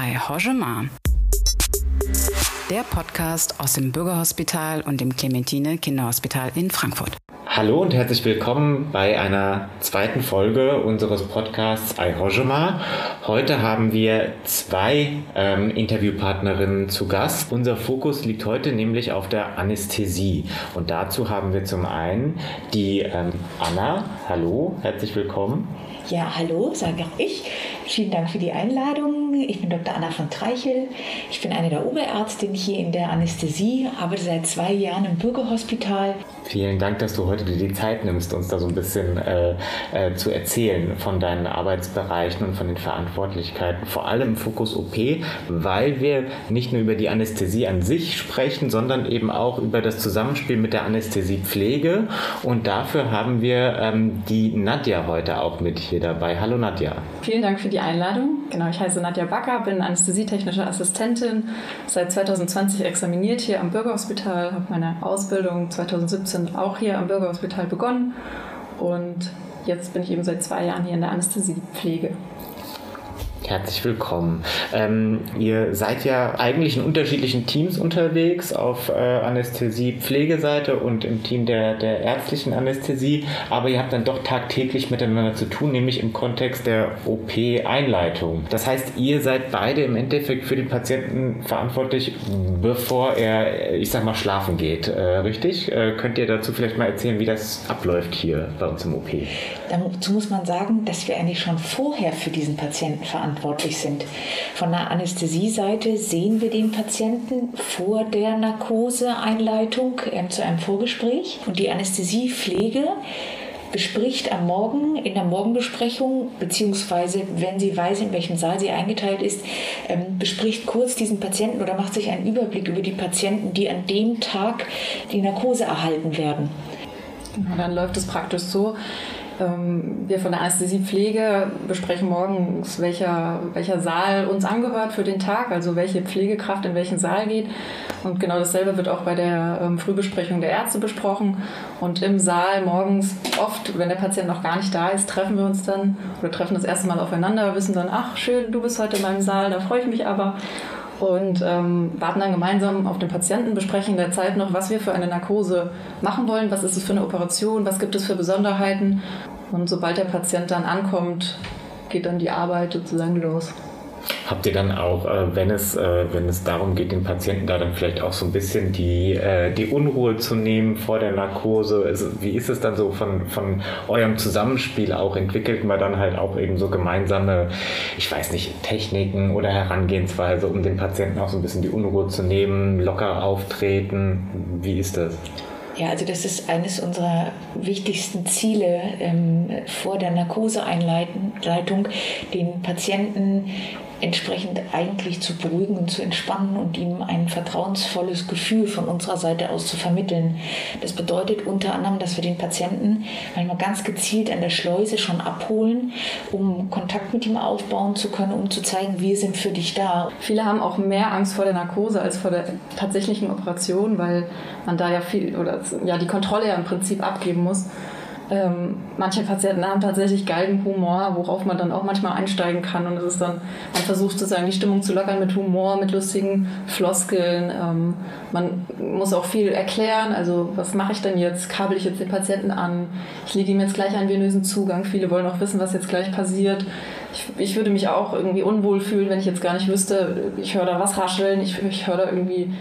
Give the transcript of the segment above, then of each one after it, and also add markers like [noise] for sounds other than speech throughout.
Ai Hojema. Der Podcast aus dem Bürgerhospital und dem Clementine Kinderhospital in Frankfurt. Hallo und herzlich willkommen bei einer zweiten Folge unseres Podcasts Ai Hojema. Heute haben wir zwei ähm, Interviewpartnerinnen zu Gast. Unser Fokus liegt heute nämlich auf der Anästhesie. Und dazu haben wir zum einen die ähm, Anna. Hallo, herzlich willkommen. Ja, hallo, sage auch ich. Vielen Dank für die Einladung. Ich bin Dr. Anna von Treichel. Ich bin eine der Oberärztinnen hier in der Anästhesie, arbeite seit zwei Jahren im Bürgerhospital. Vielen Dank, dass du heute dir die Zeit nimmst, uns da so ein bisschen äh, äh, zu erzählen von deinen Arbeitsbereichen und von den Verantwortlichkeiten, vor allem im Fokus OP, weil wir nicht nur über die Anästhesie an sich sprechen, sondern eben auch über das Zusammenspiel mit der Anästhesiepflege. Und dafür haben wir ähm, die Nadja heute auch mit hier dabei. Hallo Nadja. Vielen Dank für die Einladung. Genau, ich heiße Nadja Backer, bin anästhesietechnische Assistentin, seit 2020 examiniert hier am Bürgerhospital, habe meine Ausbildung 2017 auch hier am Bürgerhospital begonnen und jetzt bin ich eben seit zwei Jahren hier in der Anästhesiepflege. Herzlich willkommen. Ähm, ihr seid ja eigentlich in unterschiedlichen Teams unterwegs, auf äh, Anästhesie-Pflegeseite und im Team der, der ärztlichen Anästhesie, aber ihr habt dann doch tagtäglich miteinander zu tun, nämlich im Kontext der OP-Einleitung. Das heißt, ihr seid beide im Endeffekt für den Patienten verantwortlich, bevor er, ich sag mal, schlafen geht. Äh, richtig? Äh, könnt ihr dazu vielleicht mal erzählen, wie das abläuft hier bei uns im OP? Dazu muss man sagen, dass wir eigentlich schon vorher für diesen Patienten verantwortlich verantwortlich sind. Von der Anästhesieseite sehen wir den Patienten vor der Narkoseeinleitung äh, zu einem Vorgespräch und die Anästhesiepflege bespricht am Morgen in der Morgenbesprechung, beziehungsweise wenn sie weiß, in welchem Saal sie eingeteilt ist, ähm, bespricht kurz diesen Patienten oder macht sich einen Überblick über die Patienten, die an dem Tag die Narkose erhalten werden. Dann läuft es praktisch so, ähm, wir von der Anästhesiepflege besprechen morgens, welcher, welcher Saal uns angehört für den Tag, also welche Pflegekraft in welchen Saal geht. Und genau dasselbe wird auch bei der ähm, Frühbesprechung der Ärzte besprochen. Und im Saal morgens oft, wenn der Patient noch gar nicht da ist, treffen wir uns dann oder treffen das erste Mal aufeinander, wissen dann, ach schön, du bist heute in meinem Saal, da freue ich mich aber und ähm, warten dann gemeinsam auf den Patienten, besprechen in der Zeit noch, was wir für eine Narkose machen wollen, was ist es für eine Operation, was gibt es für Besonderheiten. Und sobald der Patient dann ankommt, geht dann die Arbeit sozusagen los. Habt ihr dann auch, äh, wenn, es, äh, wenn es darum geht, den Patienten da dann vielleicht auch so ein bisschen die, äh, die Unruhe zu nehmen vor der Narkose? Also, wie ist es dann so von, von eurem Zusammenspiel auch? Entwickelt man dann halt auch eben so gemeinsame, ich weiß nicht, Techniken oder Herangehensweise, um den Patienten auch so ein bisschen die Unruhe zu nehmen, locker auftreten? Wie ist das? Ja, also das ist eines unserer wichtigsten Ziele ähm, vor der Narkoseeinleitung, den Patienten entsprechend eigentlich zu beruhigen und zu entspannen und ihm ein vertrauensvolles Gefühl von unserer Seite aus zu vermitteln. Das bedeutet unter anderem, dass wir den Patienten manchmal ganz gezielt an der Schleuse schon abholen, um Kontakt mit ihm aufbauen zu können, um zu zeigen, wir sind für dich da. Viele haben auch mehr Angst vor der Narkose als vor der tatsächlichen Operation, weil man da ja viel oder ja die Kontrolle ja im Prinzip abgeben muss. Ähm, manche Patienten haben tatsächlich Galgenhumor, worauf man dann auch manchmal einsteigen kann. Und es ist dann, man versucht sozusagen die Stimmung zu lockern mit Humor, mit lustigen Floskeln. Ähm, man muss auch viel erklären. Also, was mache ich denn jetzt? Kabel ich jetzt den Patienten an? Ich lege ihm jetzt gleich einen venösen Zugang. Viele wollen auch wissen, was jetzt gleich passiert. Ich, ich würde mich auch irgendwie unwohl fühlen, wenn ich jetzt gar nicht wüsste, ich höre da was rascheln, ich, ich höre da irgendwie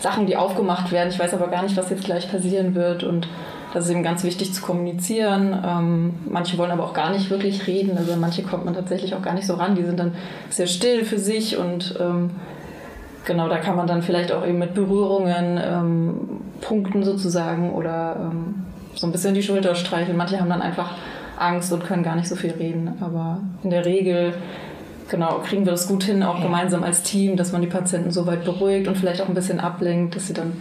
Sachen, die aufgemacht werden. Ich weiß aber gar nicht, was jetzt gleich passieren wird. Und das ist eben ganz wichtig zu kommunizieren. Ähm, manche wollen aber auch gar nicht wirklich reden. Also manche kommt man tatsächlich auch gar nicht so ran. Die sind dann sehr still für sich und ähm, genau, da kann man dann vielleicht auch eben mit Berührungen ähm, punkten sozusagen oder ähm, so ein bisschen die Schulter streicheln. Manche haben dann einfach Angst und können gar nicht so viel reden. Aber in der Regel genau, kriegen wir das gut hin, auch ja. gemeinsam als Team, dass man die Patienten so weit beruhigt und vielleicht auch ein bisschen ablenkt, dass sie dann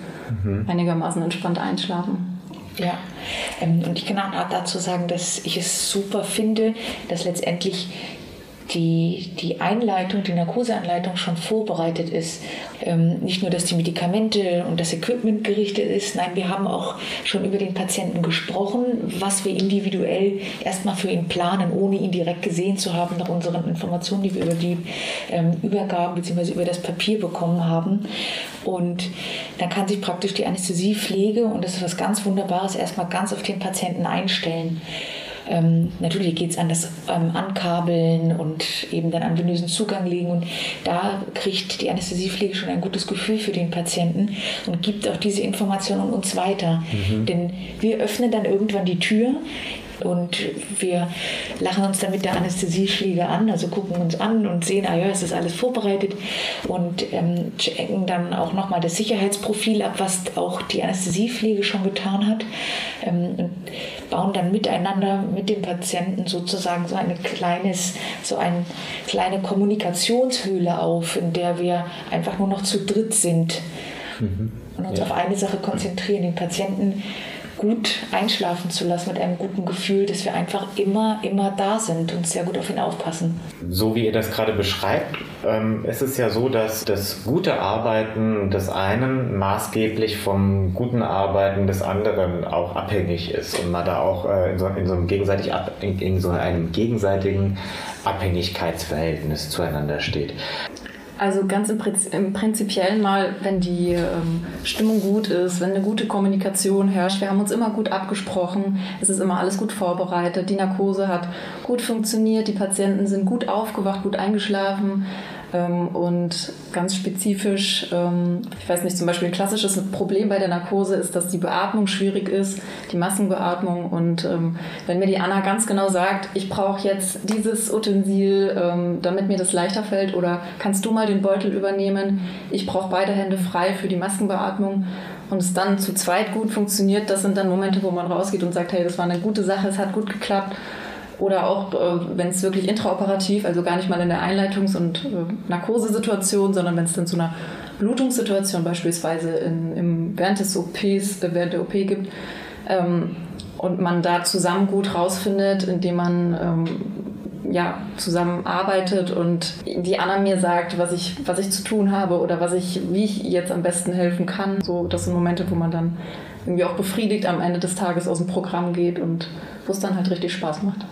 mhm. einigermaßen entspannt einschlafen. Ja, ähm, und ich kann auch dazu sagen, dass ich es super finde, dass letztendlich die, die Einleitung, die Narkoseanleitung schon vorbereitet ist. Ähm, nicht nur, dass die Medikamente und das Equipment gerichtet ist, nein, wir haben auch schon über den Patienten gesprochen, was wir individuell erstmal für ihn planen, ohne ihn direkt gesehen zu haben, nach unseren Informationen, die wir über die ähm, Übergaben bzw. über das Papier bekommen haben. Und dann kann sich praktisch die Anästhesiepflege, und das ist was ganz Wunderbares, erstmal ganz auf den Patienten einstellen. Ähm, natürlich geht es an das ähm, Ankabeln und eben dann an venösen Zugang legen. Und da kriegt die Anästhesiepflege schon ein gutes Gefühl für den Patienten und gibt auch diese Informationen uns weiter. Mhm. Denn wir öffnen dann irgendwann die Tür und wir lachen uns dann mit der Anästhesiepflege an, also gucken uns an und sehen, ah ja, es ist alles vorbereitet und ähm, checken dann auch nochmal das Sicherheitsprofil ab, was auch die Anästhesiepflege schon getan hat. Ähm, und bauen dann miteinander mit dem Patienten sozusagen so ein kleines, so eine kleine Kommunikationshöhle auf, in der wir einfach nur noch zu dritt sind mhm. und uns ja. auf eine Sache konzentrieren, den Patienten gut einschlafen zu lassen mit einem guten Gefühl, dass wir einfach immer, immer da sind und sehr gut auf ihn aufpassen. So wie ihr das gerade beschreibt, ähm, ist es ja so, dass das gute Arbeiten des einen maßgeblich vom guten Arbeiten des anderen auch abhängig ist und man da auch äh, in, so, in, so einem gegenseitig in so einem gegenseitigen Abhängigkeitsverhältnis zueinander steht. Also ganz im, Prinzip, im Prinzipiellen mal, wenn die ähm, Stimmung gut ist, wenn eine gute Kommunikation herrscht. Wir haben uns immer gut abgesprochen, es ist immer alles gut vorbereitet, die Narkose hat gut funktioniert, die Patienten sind gut aufgewacht, gut eingeschlafen. Ähm, und ganz spezifisch, ähm, ich weiß nicht, zum Beispiel ein klassisches Problem bei der Narkose ist, dass die Beatmung schwierig ist, die Massenbeatmung. Und ähm, wenn mir die Anna ganz genau sagt, ich brauche jetzt dieses Utensil, damit mir das leichter fällt, oder kannst du mal den Beutel übernehmen, ich brauche beide Hände frei für die Maskenbeatmung und es dann zu zweit gut funktioniert, das sind dann Momente, wo man rausgeht und sagt, hey, das war eine gute Sache, es hat gut geklappt. Oder auch, äh, wenn es wirklich intraoperativ, also gar nicht mal in der Einleitungs- und äh, Narkosesituation, sondern wenn es dann zu einer Blutungssituation beispielsweise in, im, während des OPs, äh, während der OP gibt, ähm, und man da zusammen gut rausfindet, indem man ähm, ja, zusammenarbeitet und die Anna mir sagt, was ich, was ich zu tun habe oder was ich, wie ich jetzt am besten helfen kann. So, das sind Momente, wo man dann irgendwie auch befriedigt am Ende des Tages aus dem Programm geht und wo es dann halt richtig Spaß macht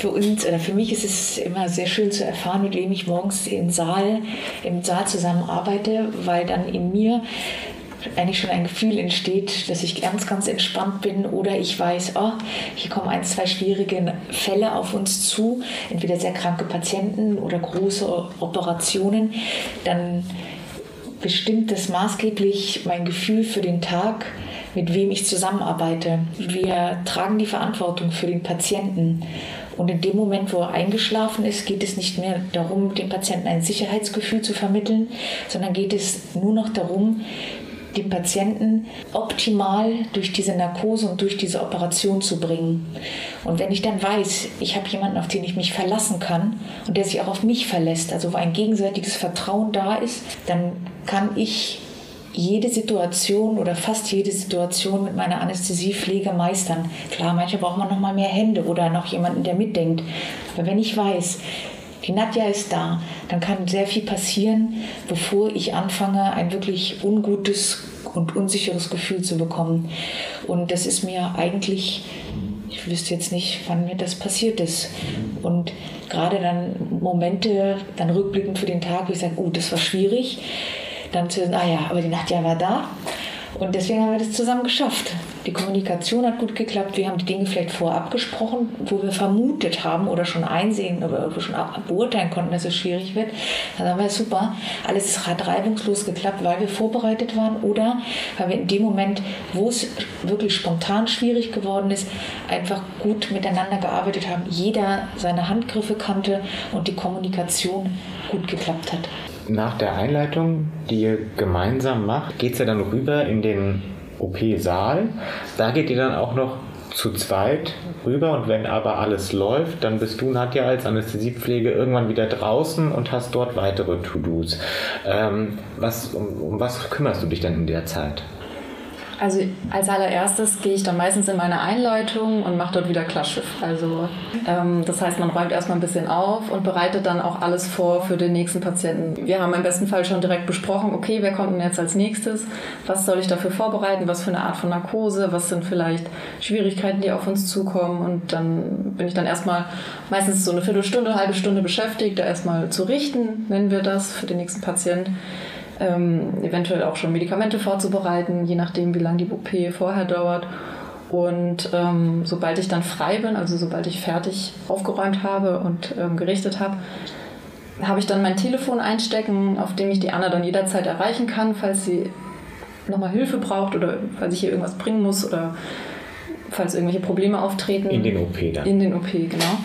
für uns oder für mich ist es immer sehr schön zu erfahren, mit wem ich morgens im Saal, im Saal zusammenarbeite, weil dann in mir eigentlich schon ein Gefühl entsteht, dass ich ganz, ganz entspannt bin oder ich weiß, oh, hier kommen ein, zwei schwierige Fälle auf uns zu, entweder sehr kranke Patienten oder große Operationen, dann bestimmt das maßgeblich mein Gefühl für den Tag, mit wem ich zusammenarbeite. Wir tragen die Verantwortung für den Patienten und in dem Moment, wo er eingeschlafen ist, geht es nicht mehr darum, dem Patienten ein Sicherheitsgefühl zu vermitteln, sondern geht es nur noch darum, den Patienten optimal durch diese Narkose und durch diese Operation zu bringen. Und wenn ich dann weiß, ich habe jemanden, auf den ich mich verlassen kann und der sich auch auf mich verlässt, also wo ein gegenseitiges Vertrauen da ist, dann kann ich jede Situation oder fast jede Situation mit meiner Anästhesiepflege meistern. Klar, manchmal braucht man noch mal mehr Hände oder noch jemanden, der mitdenkt. Aber wenn ich weiß, die Nadja ist da, dann kann sehr viel passieren, bevor ich anfange, ein wirklich ungutes und unsicheres Gefühl zu bekommen. Und das ist mir eigentlich, ich wüsste jetzt nicht, wann mir das passiert ist. Und gerade dann Momente, dann rückblickend für den Tag, wo ich sage, oh, das war schwierig dann zu sagen, ah ja, aber die Nadja war da. Und deswegen haben wir das zusammen geschafft. Die Kommunikation hat gut geklappt. Wir haben die Dinge vielleicht vorab gesprochen, wo wir vermutet haben oder schon einsehen oder schon beurteilen konnten, dass es schwierig wird. Dann haben wir super. Alles hat reibungslos geklappt, weil wir vorbereitet waren oder weil wir in dem Moment, wo es wirklich spontan schwierig geworden ist, einfach gut miteinander gearbeitet haben. Jeder seine Handgriffe kannte und die Kommunikation gut geklappt hat nach der Einleitung, die ihr gemeinsam macht, geht es ja dann rüber in den OP-Saal. Da geht ihr dann auch noch zu zweit rüber und wenn aber alles läuft, dann bist du, Nadja, als Anästhesiepflege irgendwann wieder draußen und hast dort weitere To-Dos. Ähm, was, um, um was kümmerst du dich denn in der Zeit? Also als allererstes gehe ich dann meistens in meine Einleitung und mache dort wieder Klarschiff. Also ähm, das heißt, man räumt erstmal ein bisschen auf und bereitet dann auch alles vor für den nächsten Patienten. Wir haben im besten Fall schon direkt besprochen, okay, wer kommt denn jetzt als nächstes? Was soll ich dafür vorbereiten? Was für eine Art von Narkose? Was sind vielleicht Schwierigkeiten, die auf uns zukommen? Und dann bin ich dann erstmal meistens so eine Viertelstunde, halbe Stunde beschäftigt, da erstmal zu richten, nennen wir das, für den nächsten Patienten ähm, eventuell auch schon Medikamente vorzubereiten, je nachdem, wie lange die OP vorher dauert. Und ähm, sobald ich dann frei bin, also sobald ich fertig aufgeräumt habe und ähm, gerichtet habe, habe ich dann mein Telefon einstecken, auf dem ich die Anna dann jederzeit erreichen kann, falls sie nochmal Hilfe braucht oder falls ich ihr irgendwas bringen muss oder falls irgendwelche Probleme auftreten. In den OP dann. In den OP, genau.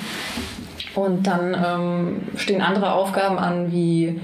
Und dann ähm, stehen andere Aufgaben an, wie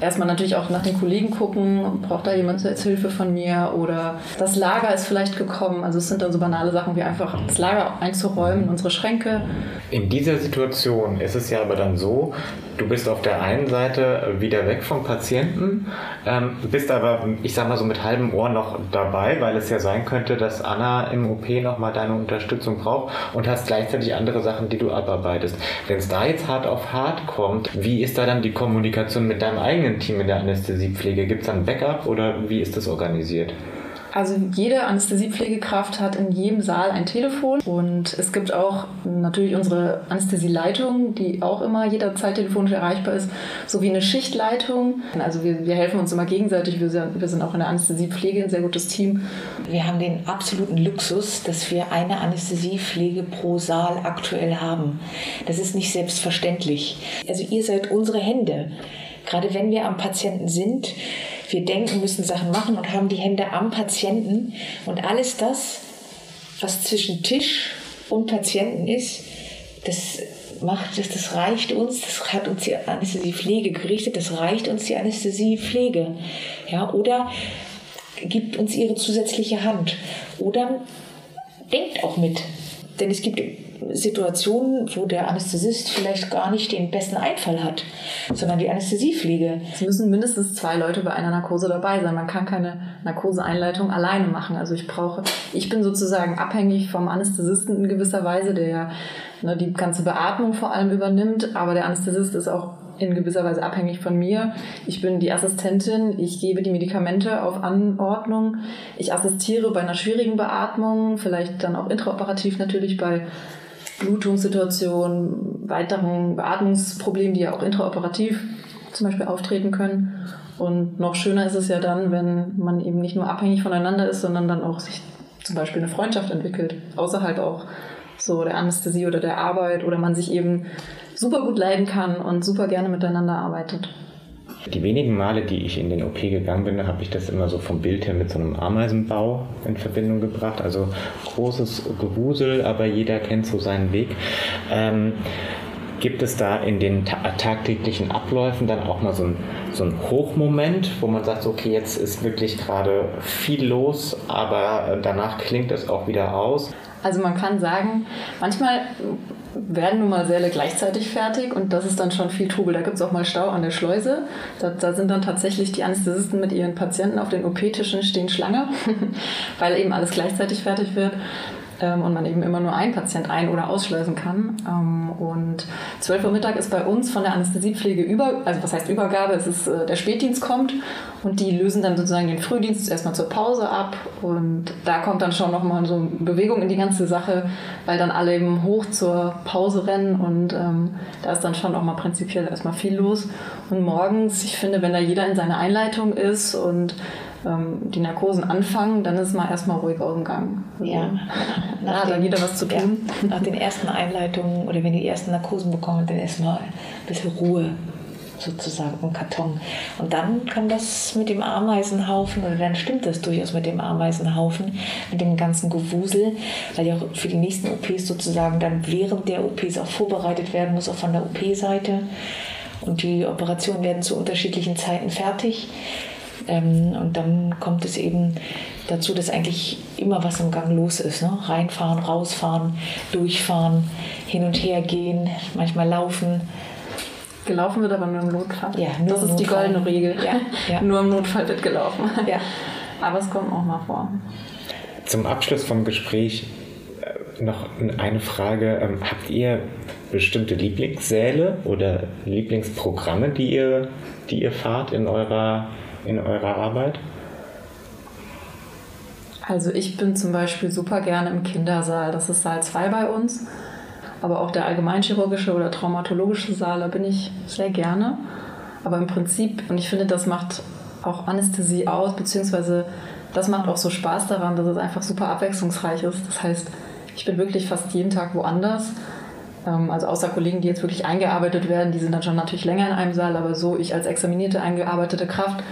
erstmal natürlich auch nach den Kollegen gucken, braucht da jemand jetzt Hilfe von mir oder das Lager ist vielleicht gekommen. Also es sind dann so banale Sachen wie einfach das Lager einzuräumen, unsere Schränke. In dieser Situation ist es ja aber dann so, du bist auf der einen Seite wieder weg vom Patienten, ähm, bist aber, ich sag mal so mit halbem Ohr noch dabei, weil es ja sein könnte, dass Anna im OP nochmal deine Unterstützung braucht und hast gleichzeitig andere Sachen, die du abarbeitest. Wenn es da jetzt hart auf hart kommt, wie ist da dann die Kommunikation mit deinem eigenen Team in der Anästhesiepflege? Gibt es dann Backup oder wie ist das organisiert? Also jede Anästhesiepflegekraft hat in jedem Saal ein Telefon und es gibt auch natürlich unsere Anästhesieleitung, die auch immer jederzeit telefonisch erreichbar ist, sowie eine Schichtleitung. Also wir, wir helfen uns immer gegenseitig. Wir sind, wir sind auch in der Anästhesiepflege ein sehr gutes Team. Wir haben den absoluten Luxus, dass wir eine Anästhesiepflege pro Saal aktuell haben. Das ist nicht selbstverständlich. Also ihr seid unsere Hände. Gerade wenn wir am Patienten sind, wir denken, müssen Sachen machen und haben die Hände am Patienten. Und alles das, was zwischen Tisch und Patienten ist, das macht das, das reicht uns, das hat uns die Anästhesiepflege gerichtet, das reicht uns die Anästhesiepflege. Ja, oder gibt uns ihre zusätzliche Hand. Oder denkt auch mit. Denn es gibt Situationen, wo der Anästhesist vielleicht gar nicht den besten Einfall hat, sondern die Anästhesiepflege. Es müssen mindestens zwei Leute bei einer Narkose dabei sein. Man kann keine Narkoseeinleitung alleine machen. Also ich brauche, ich bin sozusagen abhängig vom Anästhesisten in gewisser Weise, der ja ne, die ganze Beatmung vor allem übernimmt, aber der Anästhesist ist auch in gewisser Weise abhängig von mir. Ich bin die Assistentin, ich gebe die Medikamente auf Anordnung, ich assistiere bei einer schwierigen Beatmung, vielleicht dann auch intraoperativ natürlich bei Blutungssituationen, weiteren Beatmungsproblemen, die ja auch intraoperativ zum Beispiel auftreten können. Und noch schöner ist es ja dann, wenn man eben nicht nur abhängig voneinander ist, sondern dann auch sich zum Beispiel eine Freundschaft entwickelt, außerhalb auch so der Anästhesie oder der Arbeit oder man sich eben super gut leiden kann und super gerne miteinander arbeitet. Die wenigen Male, die ich in den OP gegangen bin, habe ich das immer so vom Bild her mit so einem Ameisenbau in Verbindung gebracht. Also großes Gewusel, aber jeder kennt so seinen Weg. Ähm, gibt es da in den ta tagtäglichen Abläufen dann auch mal so ein, so Hochmoment, wo man sagt, okay, jetzt ist wirklich gerade viel los, aber danach klingt es auch wieder aus? Also man kann sagen, manchmal werden nun mal Säle gleichzeitig fertig und das ist dann schon viel Trubel. Da gibt es auch mal Stau an der Schleuse. Da, da, sind dann tatsächlich die Anästhesisten mit ihren Patienten auf den OP-Tischen stehen Schlange, [laughs] weil eben alles gleichzeitig fertig wird ähm, und man eben immer nur einen Patient ein- oder ausschleusen kann. Ähm, und 12 Uhr Mittag ist bei uns von der Anästhesiepflege über, also was heißt Übergabe, es ist äh, der Spätdienst kommt und die lösen dann sozusagen den Frühdienst erstmal zur Pause ab und da kommt dann schon nochmal so Bewegung in die ganze Sache, weil dann alle eben hoch zur Pause rennen und ähm, da ist dann schon auch mal prinzipiell erstmal viel los. Und morgens, ich finde, wenn da jeder in seiner Einleitung ist und ähm, die Narkosen anfangen, dann ist man erstmal ruhig aus dem Gang. Also, ja. Da hat dann jeder was zu tun. Ja, nach den ersten Einleitungen oder wenn die ersten Narkosen bekommen, dann erstmal ein bisschen Ruhe sozusagen im Karton. Und dann kann das mit dem Ameisenhaufen, oder dann stimmt das durchaus mit dem Ameisenhaufen, mit dem ganzen Gewusel, weil ja auch für die nächsten OPs sozusagen dann während der OPs auch vorbereitet werden muss, auch von der OP-Seite. Und die Operationen werden zu unterschiedlichen Zeiten fertig. Ähm, und dann kommt es eben dazu, dass eigentlich immer was im Gang los ist. Ne? Reinfahren, rausfahren, durchfahren, hin und her gehen, manchmal laufen. Gelaufen wird aber nur im Notfall. Ja, nur das ist Notfall. die goldene Regel. Ja, ja. [laughs] nur im Notfall wird gelaufen. Ja. Aber es kommt auch mal vor. Zum Abschluss vom Gespräch äh, noch eine Frage. Ähm, habt ihr bestimmte Lieblingssäle oder Lieblingsprogramme, die ihr, die ihr fahrt in eurer, in eurer Arbeit? Also ich bin zum Beispiel super gerne im Kindersaal. Das ist Saal 2 bei uns. Aber auch der allgemeinchirurgische oder traumatologische Saal, da bin ich sehr gerne. Aber im Prinzip, und ich finde, das macht auch Anästhesie aus, beziehungsweise das macht auch so Spaß daran, dass es einfach super abwechslungsreich ist. Das heißt, ich bin wirklich fast jeden Tag woanders. Ähm, also außer Kollegen, die jetzt wirklich eingearbeitet werden, die sind dann schon natürlich länger in einem Saal, aber so ich als examinierte eingearbeitete Kraft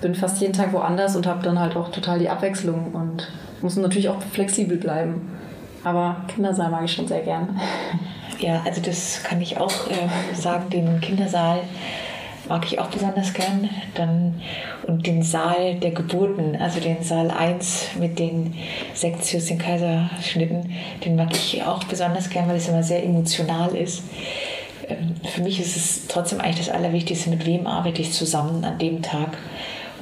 bin fast jeden Tag woanders und habe dann halt auch total die Abwechslung und muss natürlich auch flexibel bleiben. Aber Kindersaal mag ich schon sehr gern. Ja, also das kann ich auch äh, sagen, den Kindersaal mag ich auch besonders gern. Dann, und den Saal der Geburten, also den Saal 1 mit den Sektios, den Kaiserschnitten, den mag ich auch besonders gern, weil es immer sehr emotional ist. Ähm, für mich ist es trotzdem eigentlich das Allerwichtigste, mit wem arbeite ich zusammen an dem Tag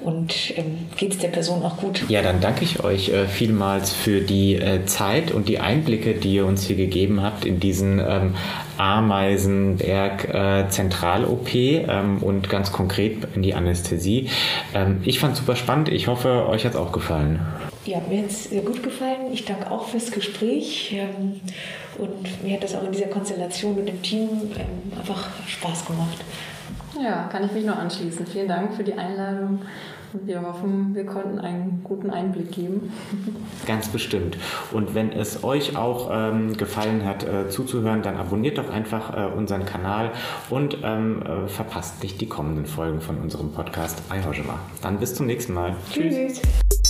und ähm, geht es der Person auch gut. Ja, dann danke ich euch äh, vielmals für die äh, Zeit und die Einblicke, die ihr uns hier gegeben habt in diesen ähm, Ameisenberg äh, Zentral-OP ähm, und ganz konkret in die Anästhesie. Ähm, ich fand es super spannend. Ich hoffe, euch hat es auch gefallen. Ja, mir hat es sehr gut gefallen. Ich danke auch fürs Gespräch. Ähm, und mir hat das auch in dieser Konstellation mit dem Team ähm, einfach Spaß gemacht. Ja, kann ich mich nur anschließen. Vielen Dank für die Einladung wir hoffen, wir konnten einen guten Einblick geben. [laughs] Ganz bestimmt. Und wenn es euch auch ähm, gefallen hat, äh, zuzuhören, dann abonniert doch einfach äh, unseren Kanal und ähm, äh, verpasst nicht die kommenden Folgen von unserem Podcast Ayhojima. Dann bis zum nächsten Mal. Tschüss. Tschüss.